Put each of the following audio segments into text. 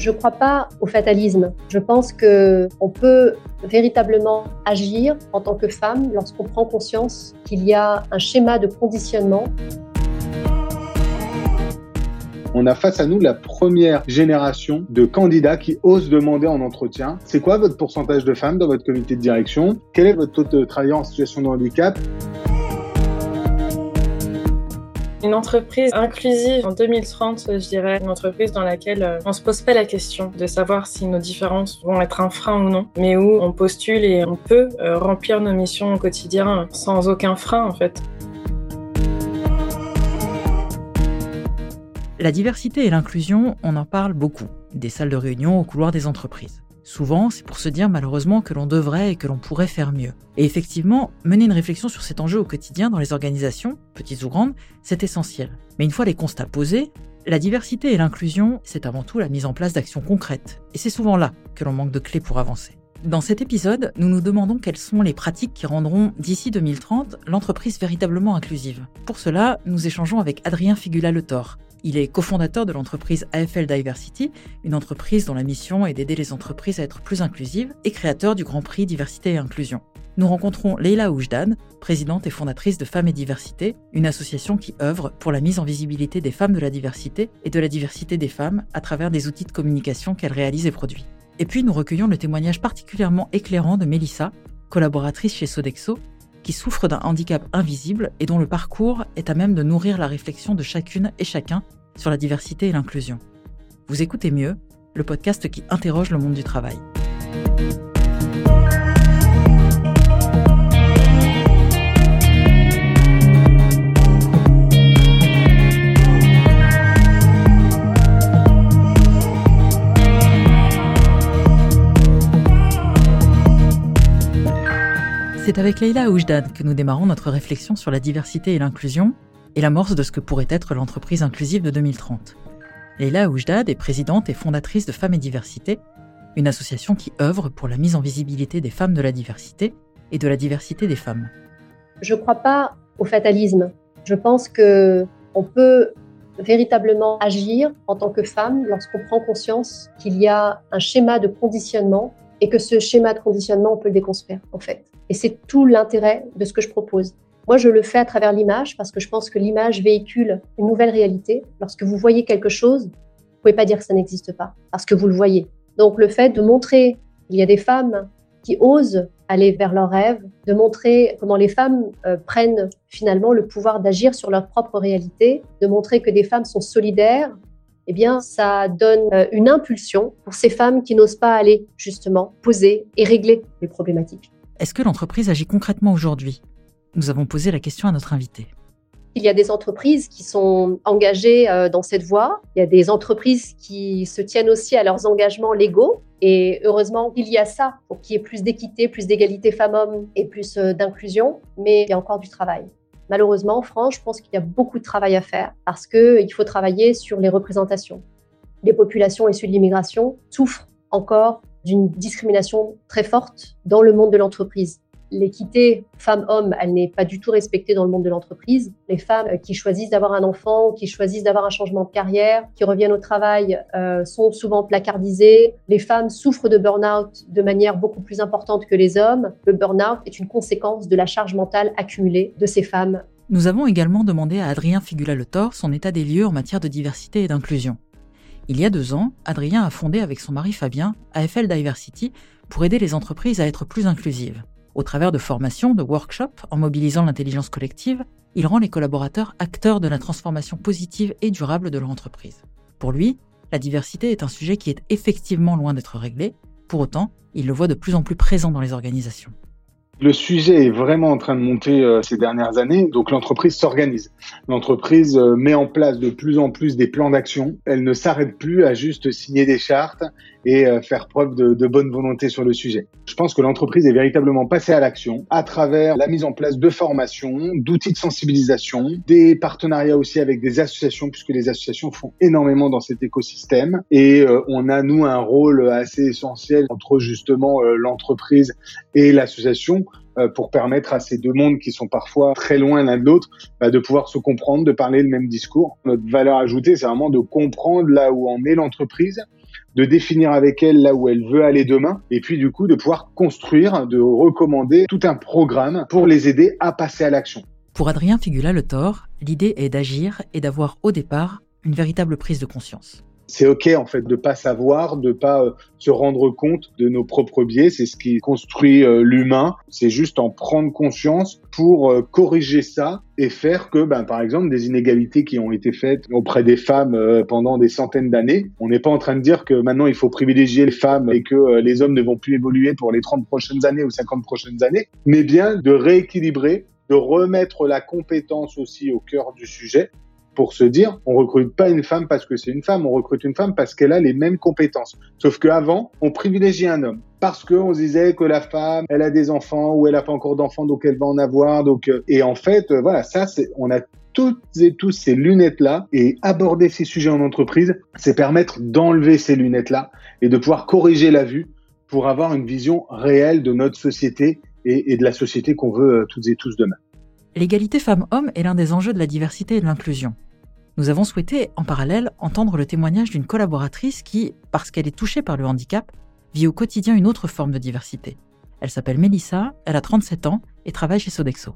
Je ne crois pas au fatalisme. Je pense qu'on peut véritablement agir en tant que femme lorsqu'on prend conscience qu'il y a un schéma de conditionnement. On a face à nous la première génération de candidats qui osent demander en entretien c'est quoi votre pourcentage de femmes dans votre comité de direction? Quel est votre taux de travailleurs en situation de handicap? Une entreprise inclusive en 2030, je dirais, une entreprise dans laquelle euh, on se pose pas la question de savoir si nos différences vont être un frein ou non, mais où on postule et on peut euh, remplir nos missions au quotidien sans aucun frein en fait. La diversité et l'inclusion, on en parle beaucoup, des salles de réunion au couloir des entreprises. Souvent, c'est pour se dire malheureusement que l'on devrait et que l'on pourrait faire mieux. Et effectivement, mener une réflexion sur cet enjeu au quotidien dans les organisations, petites ou grandes, c'est essentiel. Mais une fois les constats posés, la diversité et l'inclusion, c'est avant tout la mise en place d'actions concrètes. Et c'est souvent là que l'on manque de clés pour avancer. Dans cet épisode, nous nous demandons quelles sont les pratiques qui rendront d'ici 2030 l'entreprise véritablement inclusive. Pour cela, nous échangeons avec Adrien Figula-Le il est cofondateur de l'entreprise AFL Diversity, une entreprise dont la mission est d'aider les entreprises à être plus inclusives, et créateur du Grand Prix Diversité et Inclusion. Nous rencontrons Leila Oujdan, présidente et fondatrice de Femmes et Diversité, une association qui œuvre pour la mise en visibilité des femmes de la diversité et de la diversité des femmes à travers des outils de communication qu'elle réalise et produit. Et puis nous recueillons le témoignage particulièrement éclairant de Mélissa, collaboratrice chez Sodexo, qui souffre d'un handicap invisible et dont le parcours est à même de nourrir la réflexion de chacune et chacun sur la diversité et l'inclusion. Vous écoutez mieux, le podcast qui interroge le monde du travail. C'est avec Leila Oujdan que nous démarrons notre réflexion sur la diversité et l'inclusion et l'amorce de ce que pourrait être l'entreprise inclusive de 2030. Leila Oujdan est présidente et fondatrice de Femmes et Diversité, une association qui œuvre pour la mise en visibilité des femmes de la diversité et de la diversité des femmes. Je ne crois pas au fatalisme. Je pense que on peut véritablement agir en tant que femme lorsqu'on prend conscience qu'il y a un schéma de conditionnement et que ce schéma de conditionnement, on peut le déconstruire en fait. Et c'est tout l'intérêt de ce que je propose. Moi, je le fais à travers l'image parce que je pense que l'image véhicule une nouvelle réalité. Lorsque vous voyez quelque chose, vous pouvez pas dire que ça n'existe pas parce que vous le voyez. Donc, le fait de montrer qu'il y a des femmes qui osent aller vers leurs rêves, de montrer comment les femmes euh, prennent finalement le pouvoir d'agir sur leur propre réalité, de montrer que des femmes sont solidaires, eh bien, ça donne euh, une impulsion pour ces femmes qui n'osent pas aller justement poser et régler les problématiques. Est-ce que l'entreprise agit concrètement aujourd'hui? Nous avons posé la question à notre invité. Il y a des entreprises qui sont engagées euh, dans cette voie. Il y a des entreprises qui se tiennent aussi à leurs engagements légaux. Et heureusement, il y a ça pour qu'il y ait plus d'équité, plus d'égalité femmes-hommes et plus euh, d'inclusion. Mais il y a encore du travail. Malheureusement, en France, je pense qu'il y a beaucoup de travail à faire parce qu'il faut travailler sur les représentations. Les populations issues de l'immigration souffrent encore d'une discrimination très forte dans le monde de l'entreprise. L'équité femmes-hommes, elle n'est pas du tout respectée dans le monde de l'entreprise. Les femmes qui choisissent d'avoir un enfant, qui choisissent d'avoir un changement de carrière, qui reviennent au travail, euh, sont souvent placardisées. Les femmes souffrent de burn-out de manière beaucoup plus importante que les hommes. Le burn-out est une conséquence de la charge mentale accumulée de ces femmes. Nous avons également demandé à Adrien Figula-Le son état des lieux en matière de diversité et d'inclusion. Il y a deux ans, Adrien a fondé avec son mari Fabien AFL Diversity pour aider les entreprises à être plus inclusives. Au travers de formations, de workshops, en mobilisant l'intelligence collective, il rend les collaborateurs acteurs de la transformation positive et durable de leur entreprise. Pour lui, la diversité est un sujet qui est effectivement loin d'être réglé, pour autant, il le voit de plus en plus présent dans les organisations. Le sujet est vraiment en train de monter euh, ces dernières années, donc l'entreprise s'organise. L'entreprise euh, met en place de plus en plus des plans d'action. Elle ne s'arrête plus à juste signer des chartes et euh, faire preuve de, de, bonne volonté sur le sujet. Je pense que l'entreprise est véritablement passée à l'action à travers la mise en place de formations, d'outils de sensibilisation, des partenariats aussi avec des associations, puisque les associations font énormément dans cet écosystème. Et on a, nous, un rôle assez essentiel entre justement l'entreprise et l'association euh, pour permettre à ces deux mondes qui sont parfois très loin l'un de l'autre bah, de pouvoir se comprendre, de parler le même discours. Notre valeur ajoutée, c'est vraiment de comprendre là où en est l'entreprise de définir avec elle là où elle veut aller demain, et puis du coup de pouvoir construire, de recommander tout un programme pour les aider à passer à l'action. Pour Adrien Figula Le Thor, l'idée est d'agir et d'avoir au départ une véritable prise de conscience c'est ok en fait de pas savoir, de pas euh, se rendre compte de nos propres biais. C'est ce qui construit euh, l'humain. C'est juste en prendre conscience pour euh, corriger ça et faire que, ben, par exemple, des inégalités qui ont été faites auprès des femmes pendant des centaines d'années, on n'est pas en train de dire que maintenant il faut privilégier les femmes et que les hommes ne vont plus évoluer pour les 30 prochaines années ou 50 prochaines années, mais bien de rééquilibrer de remettre la compétence aussi au cœur du sujet pour se dire on recrute pas une femme parce que c'est une femme, on recrute une femme parce qu'elle a les mêmes compétences. Sauf qu'avant, on privilégiait un homme parce qu'on se disait que la femme, elle a des enfants ou elle a pas encore d'enfants donc elle va en avoir. Donc euh, et en fait, euh, voilà, ça on a toutes et tous ces lunettes-là et aborder ces sujets en entreprise, c'est permettre d'enlever ces lunettes-là et de pouvoir corriger la vue pour avoir une vision réelle de notre société et, et de la société qu'on veut euh, toutes et tous demain. L'égalité femmes-hommes est l'un des enjeux de la diversité et de l'inclusion. Nous avons souhaité, en parallèle, entendre le témoignage d'une collaboratrice qui, parce qu'elle est touchée par le handicap, vit au quotidien une autre forme de diversité. Elle s'appelle Mélissa, elle a 37 ans et travaille chez Sodexo.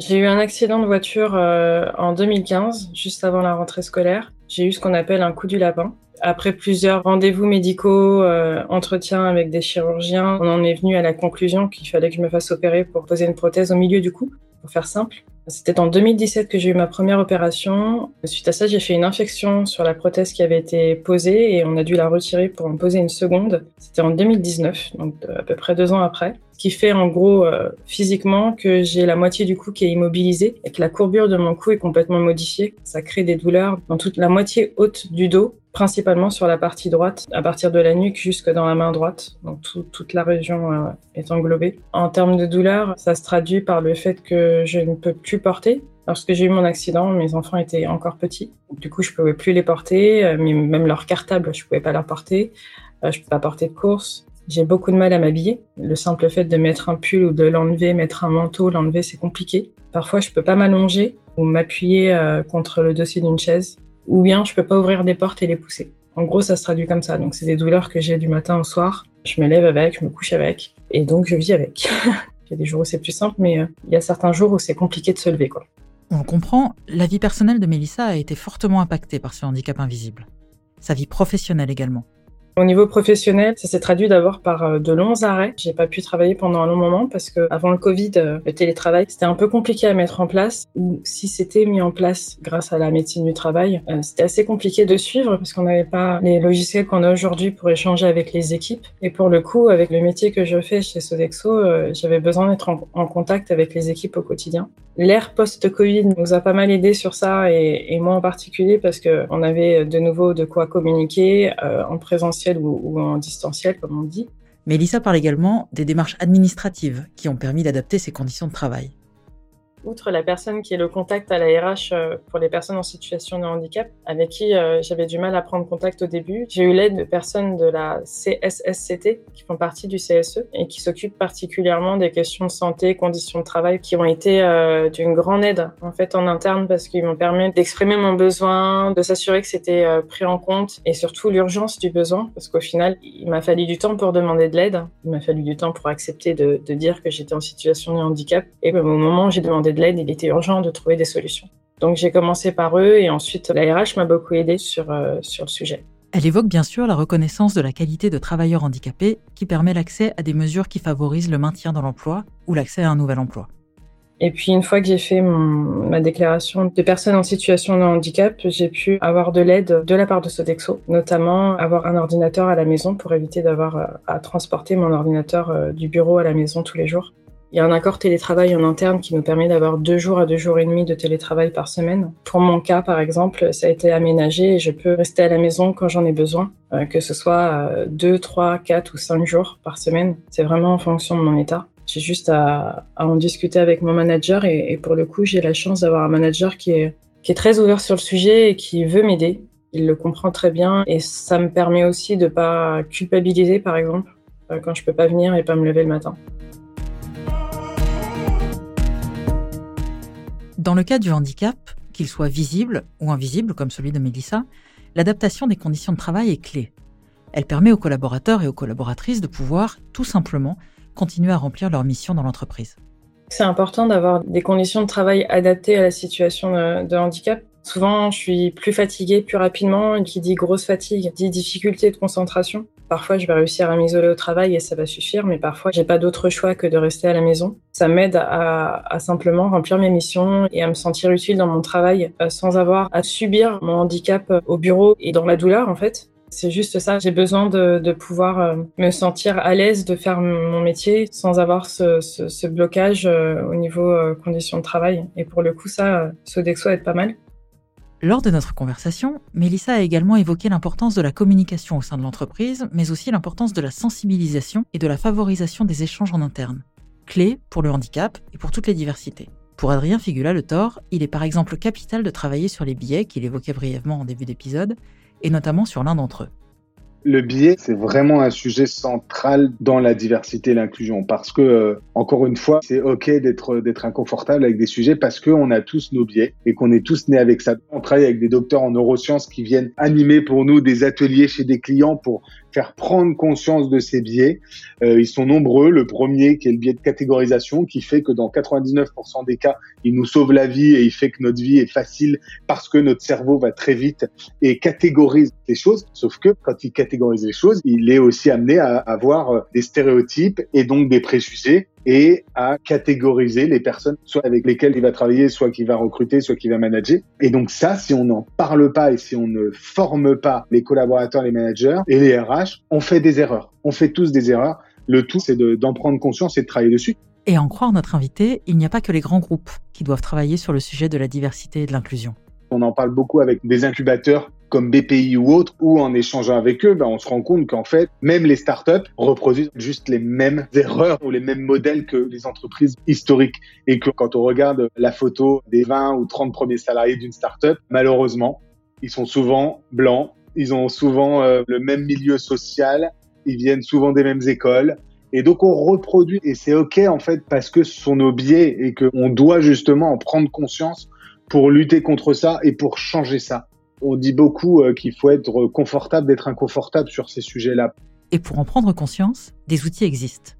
J'ai eu un accident de voiture euh, en 2015, juste avant la rentrée scolaire. J'ai eu ce qu'on appelle un coup du lapin. Après plusieurs rendez-vous médicaux, euh, entretiens avec des chirurgiens, on en est venu à la conclusion qu'il fallait que je me fasse opérer pour poser une prothèse au milieu du cou pour faire simple. C'était en 2017 que j'ai eu ma première opération. Suite à ça, j'ai fait une infection sur la prothèse qui avait été posée et on a dû la retirer pour en poser une seconde. C'était en 2019, donc à peu près deux ans après. Ce qui fait en gros euh, physiquement que j'ai la moitié du cou qui est immobilisée et que la courbure de mon cou est complètement modifiée. Ça crée des douleurs dans toute la moitié haute du dos principalement sur la partie droite, à partir de la nuque jusque dans la main droite. Donc toute la région euh, est englobée. En termes de douleur, ça se traduit par le fait que je ne peux plus porter. Lorsque j'ai eu mon accident, mes enfants étaient encore petits. Du coup, je pouvais plus les porter. Euh, même leur cartable, je pouvais pas leur porter. Je peux pas porter de course. J'ai beaucoup de mal à m'habiller. Le simple fait de mettre un pull ou de l'enlever, mettre un manteau, l'enlever, c'est compliqué. Parfois, je peux pas m'allonger ou m'appuyer contre le dossier d'une chaise ou bien je peux pas ouvrir des portes et les pousser. En gros, ça se traduit comme ça. Donc, c'est des douleurs que j'ai du matin au soir. Je me lève avec, je me couche avec, et donc je vis avec. il y a des jours où c'est plus simple, mais euh, il y a certains jours où c'est compliqué de se lever, quoi. On comprend, la vie personnelle de Mélissa a été fortement impactée par ce handicap invisible. Sa vie professionnelle également. Au niveau professionnel, ça s'est traduit d'abord par euh, de longs arrêts. J'ai pas pu travailler pendant un long moment parce que avant le Covid, euh, le télétravail, c'était un peu compliqué à mettre en place. Ou si c'était mis en place grâce à la médecine du travail, euh, c'était assez compliqué de suivre parce qu'on n'avait pas les logiciels qu'on a aujourd'hui pour échanger avec les équipes. Et pour le coup, avec le métier que je fais chez Sodexo, j'avais besoin d'être en, contact avec les équipes au quotidien. L'ère post-Covid nous a pas mal aidé sur ça et, moi en particulier parce que on avait de nouveau de quoi communiquer en présentiel ou, en distanciel, comme on dit. Mélissa parle également des démarches administratives qui ont permis d'adapter ses conditions de travail outre la personne qui est le contact à la RH euh, pour les personnes en situation de handicap, avec qui euh, j'avais du mal à prendre contact au début, j'ai eu l'aide de personnes de la CSSCT qui font partie du CSE et qui s'occupent particulièrement des questions de santé, conditions de travail, qui ont été euh, d'une grande aide en fait en interne parce qu'ils m'ont permis d'exprimer mon besoin, de s'assurer que c'était pris en compte et surtout l'urgence du besoin parce qu'au final il m'a fallu du temps pour demander de l'aide, il m'a fallu du temps pour accepter de, dire que j'étais en situation de handicap et au moment où j'ai demandé de l'aide, il était urgent de trouver des solutions. Donc j'ai commencé par eux et ensuite la RH m'a beaucoup aidé sur, euh, sur le sujet. Elle évoque bien sûr la reconnaissance de la qualité de travailleur handicapé qui permet l'accès à des mesures qui favorisent le maintien dans l'emploi ou l'accès à un nouvel emploi. Et puis une fois que j'ai fait ma déclaration de personne en situation de handicap, j'ai pu avoir de l'aide de la part de Sodexo, notamment avoir un ordinateur à la maison pour éviter d'avoir à transporter mon ordinateur euh, du bureau à la maison tous les jours. Il y a un accord télétravail en interne qui nous permet d'avoir deux jours à deux jours et demi de télétravail par semaine. Pour mon cas, par exemple, ça a été aménagé et je peux rester à la maison quand j'en ai besoin, euh, que ce soit euh, deux, trois, quatre ou cinq jours par semaine. C'est vraiment en fonction de mon état. J'ai juste à, en discuter avec mon manager et, pour le coup, j'ai la chance d'avoir un manager qui est, qui est très ouvert sur le sujet et qui veut m'aider. Il le comprend très bien et ça me permet aussi de pas culpabiliser, par exemple, euh, quand je peux pas venir et pas me lever le matin. Dans le cas du handicap, qu'il soit visible ou invisible, comme celui de Mélissa, l'adaptation des conditions de travail est clé. Elle permet aux collaborateurs et aux collaboratrices de pouvoir, tout simplement, continuer à remplir leur mission dans l'entreprise. C'est important d'avoir des conditions de travail adaptées à la situation de, handicap. Souvent, je suis plus fatiguée plus rapidement. Qui dit grosse fatigue dit difficulté de concentration. Parfois, je vais réussir à m'isoler au travail et ça va suffire, mais parfois, j'ai pas d'autre choix que de rester à la maison. Ça m'aide à, à, simplement remplir mes missions et à me sentir utile dans mon travail euh, sans avoir à subir mon handicap au bureau et dans la douleur, en fait. C'est juste ça. J'ai besoin de, pouvoir euh, me sentir à l'aise de faire mon métier sans avoir ce, blocage euh, au niveau euh, conditions de travail. Et pour le coup, ça, Sodexo aide pas mal. Lors de notre conversation, Mélissa a également évoqué l'importance de la communication au sein de l'entreprise, mais aussi l'importance de la sensibilisation et de la favorisation des échanges en interne, clé pour le handicap et pour toutes les diversités. Pour Adrien Figula Le Thor, il est par exemple capital de travailler sur les billets qu'il évoquait brièvement en début d'épisode, et notamment sur l'un d'entre eux. Le biais, c'est vraiment un sujet central dans la diversité et l'inclusion parce que, euh, encore une fois, c'est OK d'être d'être inconfortable avec des sujets parce qu'on a tous nos biais et qu'on est tous nés avec ça. On travaille avec des docteurs en neurosciences qui viennent animer pour nous des ateliers chez des clients pour faire prendre conscience de ces biais. Euh, ils sont nombreux. Le premier, qui est le biais de catégorisation, qui fait que dans 99% des cas, il nous sauve la vie et il fait que notre vie est facile parce que notre cerveau va très vite et catégorise les choses. Sauf que quand il catégorise les choses, il est aussi amené à avoir des stéréotypes et donc des préjugés et à catégoriser les personnes, soit avec lesquelles il va travailler, soit qu'il va recruter, soit qu'il va manager. Et donc ça, si on n'en parle pas et si on ne forme pas les collaborateurs, les managers et les RH, on fait des erreurs. On fait tous des erreurs. Le tout, c'est d'en prendre conscience et de travailler dessus. Et en croire notre invité, il n'y a pas que les grands groupes qui doivent travailler sur le sujet de la diversité et de l'inclusion. On en parle beaucoup avec des incubateurs comme BPI ou autres, ou en échangeant avec eux, ben, on se rend compte qu'en fait, même les startups reproduisent juste les mêmes erreurs ou les mêmes modèles que les entreprises historiques. Et que quand on regarde la photo des 20 ou 30 premiers salariés d'une startup, malheureusement, ils sont souvent blancs, ils ont souvent euh, le même milieu social, ils viennent souvent des mêmes écoles. Et donc on reproduit et c'est ok en fait parce que ce sont nos biais et qu'on doit justement en prendre conscience pour lutter contre ça et pour changer ça on dit beaucoup euh, qu'il faut être confortable d'être inconfortable sur ces sujets-là. Et pour en prendre conscience, des outils existent.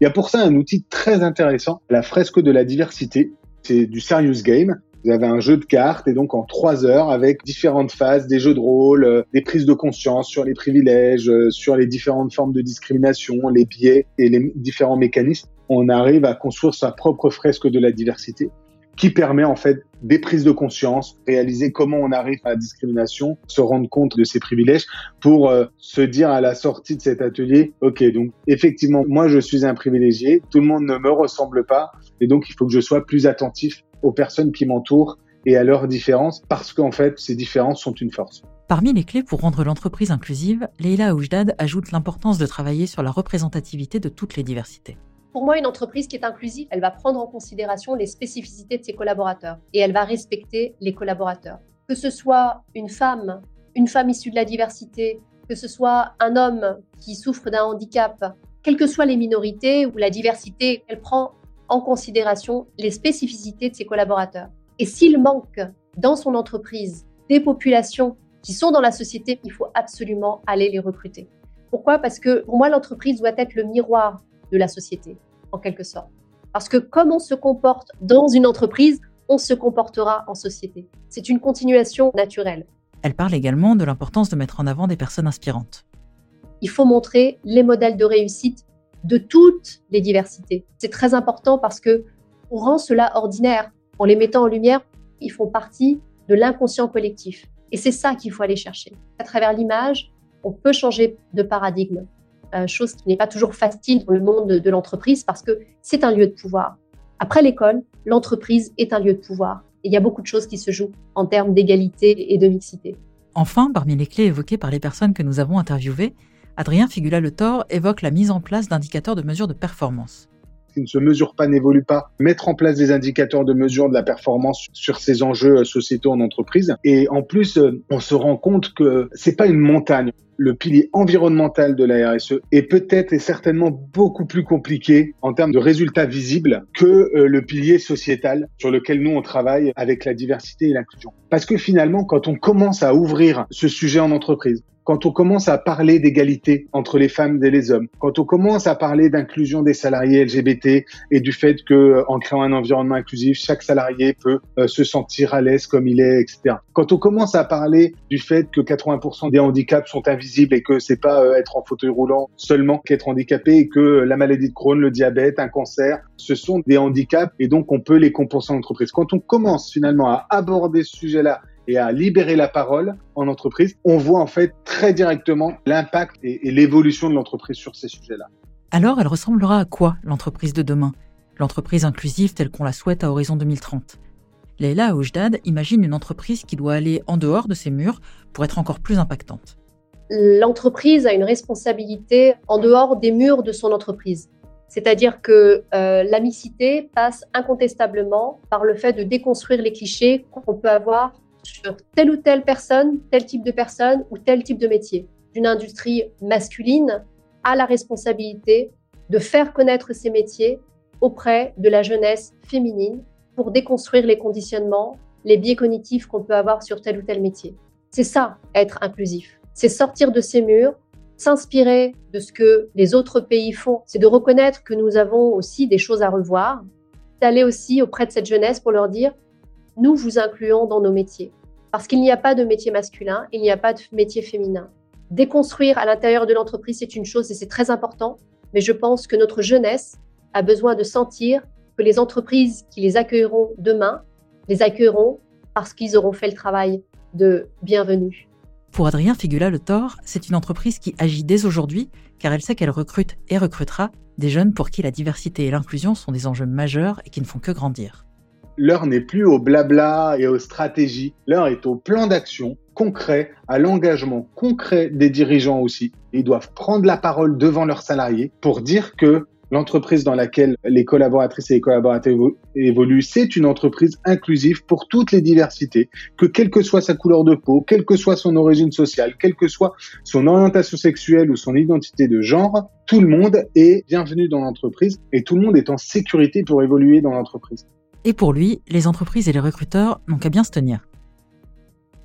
Il y a pour ça un outil très intéressant, la fresque de la diversité. C'est du serious game. Vous avez un jeu de cartes et donc en trois heures avec différentes phases, des jeux de rôle, euh, des prises de conscience sur les privilèges, euh, sur les différentes formes de discrimination, les biais et les différents mécanismes, on arrive à construire sa propre fresque de la diversité qui permet en fait des prises de conscience, réaliser comment on arrive à la discrimination, se rendre compte de ses privilèges pour euh, se dire à la sortie de cet atelier, ok, donc effectivement, moi je suis un privilégié, tout le monde ne me ressemble pas, et donc il faut que je sois plus attentif aux personnes qui m'entourent et à leurs différences, parce qu'en fait, ces différences sont une force. Parmi les clés pour rendre l'entreprise inclusive, Leila Oujdad ajoute l'importance de travailler sur la représentativité de toutes les diversités. Pour moi, une entreprise qui est inclusive, elle va prendre en considération les spécificités de ses collaborateurs et elle va respecter les collaborateurs. Que ce soit une femme, une femme issue de la diversité, que ce soit un homme qui souffre d'un handicap, quelles que soient les minorités ou la diversité, elle prend en considération les spécificités de ses collaborateurs. Et s'il manque dans son entreprise des populations qui sont dans la société, il faut absolument aller les recruter. Pourquoi? Parce que pour moi, l'entreprise doit être le miroir de la société, en quelque sorte. Parce que comme on se comporte dans une entreprise, on se comportera en société. C'est une continuation naturelle. Elle parle également de l'importance de mettre en avant des personnes inspirantes. Il faut montrer les modèles de réussite de toutes les diversités. C'est très important parce que on rend cela ordinaire. En les mettant en lumière, ils font partie de l'inconscient collectif. Et c'est ça qu'il faut aller chercher. À travers l'image, on peut changer de paradigme. Euh, chose qui n'est pas toujours facile dans le monde de, l'entreprise parce que c'est un lieu de pouvoir. Après l'école, l'entreprise est un lieu de pouvoir. Et il y a beaucoup de choses qui se jouent en termes d'égalité et de mixité. Enfin, parmi les clés évoquées par les personnes que nous avons interviewées, Adrien Figula-Le Thor évoque la mise en place d'indicateurs de mesure de performance qui ne se mesure pas n'évolue pas, mettre en place des indicateurs de mesure de la performance sur ces enjeux euh, sociétaux en entreprise. Et en plus, euh, on se rend compte que c'est pas une montagne. Le pilier environnemental de la RSE est peut-être et certainement beaucoup plus compliqué en termes de résultats visibles que euh, le pilier sociétal sur lequel nous on travaille avec la diversité et l'inclusion. Parce que finalement, quand on commence à ouvrir ce sujet en entreprise, quand on commence à parler d'égalité entre les femmes et les hommes, quand on commence à parler d'inclusion des salariés LGBT et du fait que euh, en créant un environnement inclusif, chaque salarié peut euh, se sentir à l'aise comme il est, etc. Quand on commence à parler du fait que 80% des handicaps sont invisibles et que c'est pas euh, être en fauteuil roulant seulement qu'être handicapé et que la maladie de Crohn, le diabète, un cancer, ce sont des handicaps et donc on peut les compenser en entreprise. Quand on commence finalement à aborder ce sujet-là et à libérer la parole en entreprise, on voit en fait très directement l'impact et, l'évolution de l'entreprise sur ces sujets-là. Alors, elle ressemblera à quoi l'entreprise de demain? L'entreprise inclusive telle qu'on la souhaite à horizon 2030 Leila Oujdad imagine une entreprise qui doit aller en dehors de ses murs pour être encore plus impactante. L'entreprise a une responsabilité en dehors des murs de son entreprise. C'est-à-dire que euh, la mixité passe incontestablement par le fait de déconstruire les clichés qu'on peut avoir sur telle ou telle personne, tel type de personne ou tel type de métier. Une industrie masculine a la responsabilité de faire connaître ces métiers auprès de la jeunesse féminine pour déconstruire les conditionnements, les biais cognitifs qu'on peut avoir sur tel ou tel métier. C'est ça, être inclusif. C'est sortir de ces murs, s'inspirer de ce que les autres pays font. C'est de reconnaître que nous avons aussi des choses à revoir, d'aller aussi auprès de cette jeunesse pour leur dire, nous vous incluons dans nos métiers. Parce qu'il n'y a pas de métier masculin, il n'y a pas de métier féminin. Déconstruire à l'intérieur de l'entreprise, c'est une chose et c'est très important, mais je pense que notre jeunesse a besoin de sentir que les entreprises qui les accueilleront demain les accueilleront parce qu'ils auront fait le travail de bienvenue. Pour Adrien Figula Le Thor, c'est une entreprise qui agit dès aujourd'hui car elle sait qu'elle recrute et recrutera des jeunes pour qui la diversité et l'inclusion sont des enjeux majeurs et qui ne font que grandir. L'heure n'est plus au blabla et aux stratégies, l'heure est au plan d'action concret, à l'engagement concret des dirigeants aussi. Ils doivent prendre la parole devant leurs salariés pour dire que l'entreprise dans laquelle les collaboratrices et les collaborateurs évoluent, c'est une entreprise inclusive pour toutes les diversités, que quelle que soit sa couleur de peau, quelle que soit son origine sociale, quelle que soit son orientation sexuelle ou son identité de genre, tout le monde est bienvenu dans l'entreprise et tout le monde est en sécurité pour évoluer dans l'entreprise. Et pour lui, les entreprises et les recruteurs n'ont qu'à bien se tenir.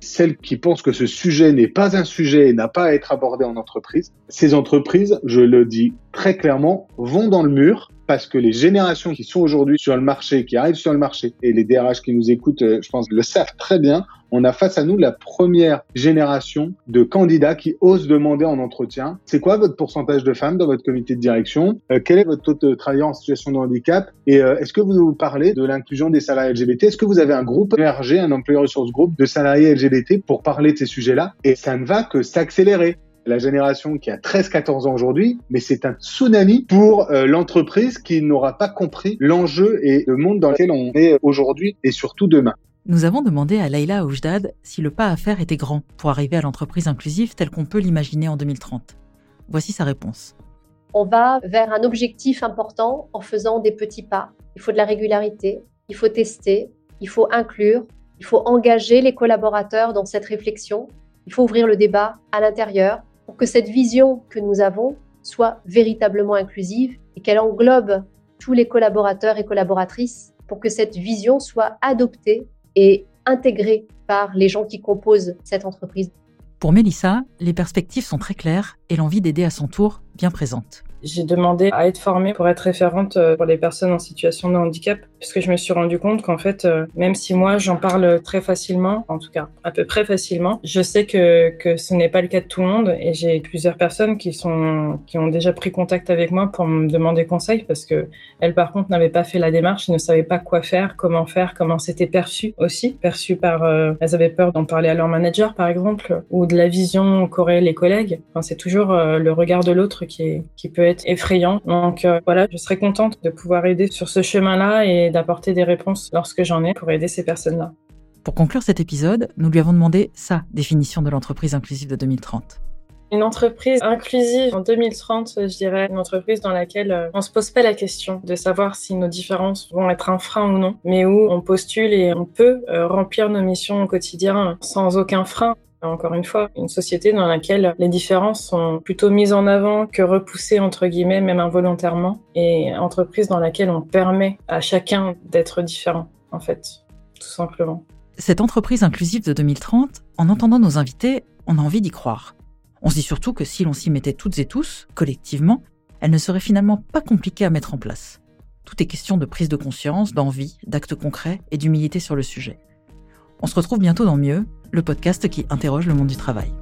Celles qui pensent que ce sujet n'est pas un sujet et n'a pas à être abordé en entreprise, ces entreprises, je le dis très clairement, vont dans le mur parce que les générations qui sont aujourd'hui sur le marché, qui arrivent sur le marché, et les DRH qui nous écoutent, euh, je pense, le savent très bien, on a face à nous la première génération de candidats qui osent demander en entretien, c'est quoi votre pourcentage de femmes dans votre comité de direction? Euh, Quel est votre taux de travailleurs en situation de handicap? Et euh, est-ce que vous vous parlez de l'inclusion des salariés LGBT Est-ce que vous avez un groupe ERG, un employeur ressource group de salariés LGBT pour parler de ces sujets-là? Et ça ne va que s'accélérer la génération qui a 13-14 ans aujourd'hui, mais c'est un tsunami pour euh, l'entreprise qui n'aura pas compris l'enjeu et le monde dans lequel on est aujourd'hui et surtout demain. Nous avons demandé à Leila Oujdad si le pas à faire était grand pour arriver à l'entreprise inclusive telle qu'on peut l'imaginer en 2030. Voici sa réponse. On va vers un objectif important en faisant des petits pas. Il faut de la régularité, il faut tester, il faut inclure, il faut engager les collaborateurs dans cette réflexion, il faut ouvrir le débat à l'intérieur pour que cette vision que nous avons soit véritablement inclusive et qu'elle englobe tous les collaborateurs et collaboratrices pour que cette vision soit adoptée et intégrée par les gens qui composent cette entreprise. Pour Mélissa, les perspectives sont très claires et l'envie d'aider à son tour bien présente. J'ai demandé à être formée pour être référente euh, pour les personnes en situation de handicap, puisque je me suis rendu compte qu'en fait, euh, même si moi j'en parle très facilement, en tout cas à peu près facilement, je sais que, que ce n'est pas le cas de tout le monde et j'ai plusieurs personnes qui sont qui ont déjà pris contact avec moi pour me demander conseil parce que elles par contre n'avaient pas fait la démarche, ne savaient pas quoi faire, comment faire, comment c'était perçu aussi, perçu par euh, elles avaient peur d'en parler à leur manager par exemple ou de la vision qu'auraient les collègues. Enfin, c'est toujours le regard de l'autre qui est qui peut être effrayant. Donc euh, voilà, je serais contente de pouvoir aider sur ce chemin-là et d'apporter des réponses lorsque j'en ai pour aider ces personnes-là. Pour conclure cet épisode, nous lui avons demandé sa définition de l'entreprise inclusive de 2030. Une entreprise inclusive en 2030, je dirais, une entreprise dans laquelle euh, on se pose pas la question de savoir si nos différences vont être un frein ou non, mais où on postule et on peut euh, remplir nos missions au quotidien sans aucun frein. Encore une fois, une société dans laquelle les différences sont plutôt mises en avant que repoussées, entre guillemets, même involontairement, et entreprise dans laquelle on permet à chacun d'être différent, en fait, tout simplement. Cette entreprise inclusive de 2030, en entendant nos invités, on a envie d'y croire. On se dit surtout que si l'on s'y mettait toutes et tous, collectivement, elle ne serait finalement pas compliquée à mettre en place. Tout est question de prise de conscience, d'envie, d'actes concrets et d'humilité sur le sujet. On se retrouve bientôt dans Mieux, le podcast qui interroge le monde du travail.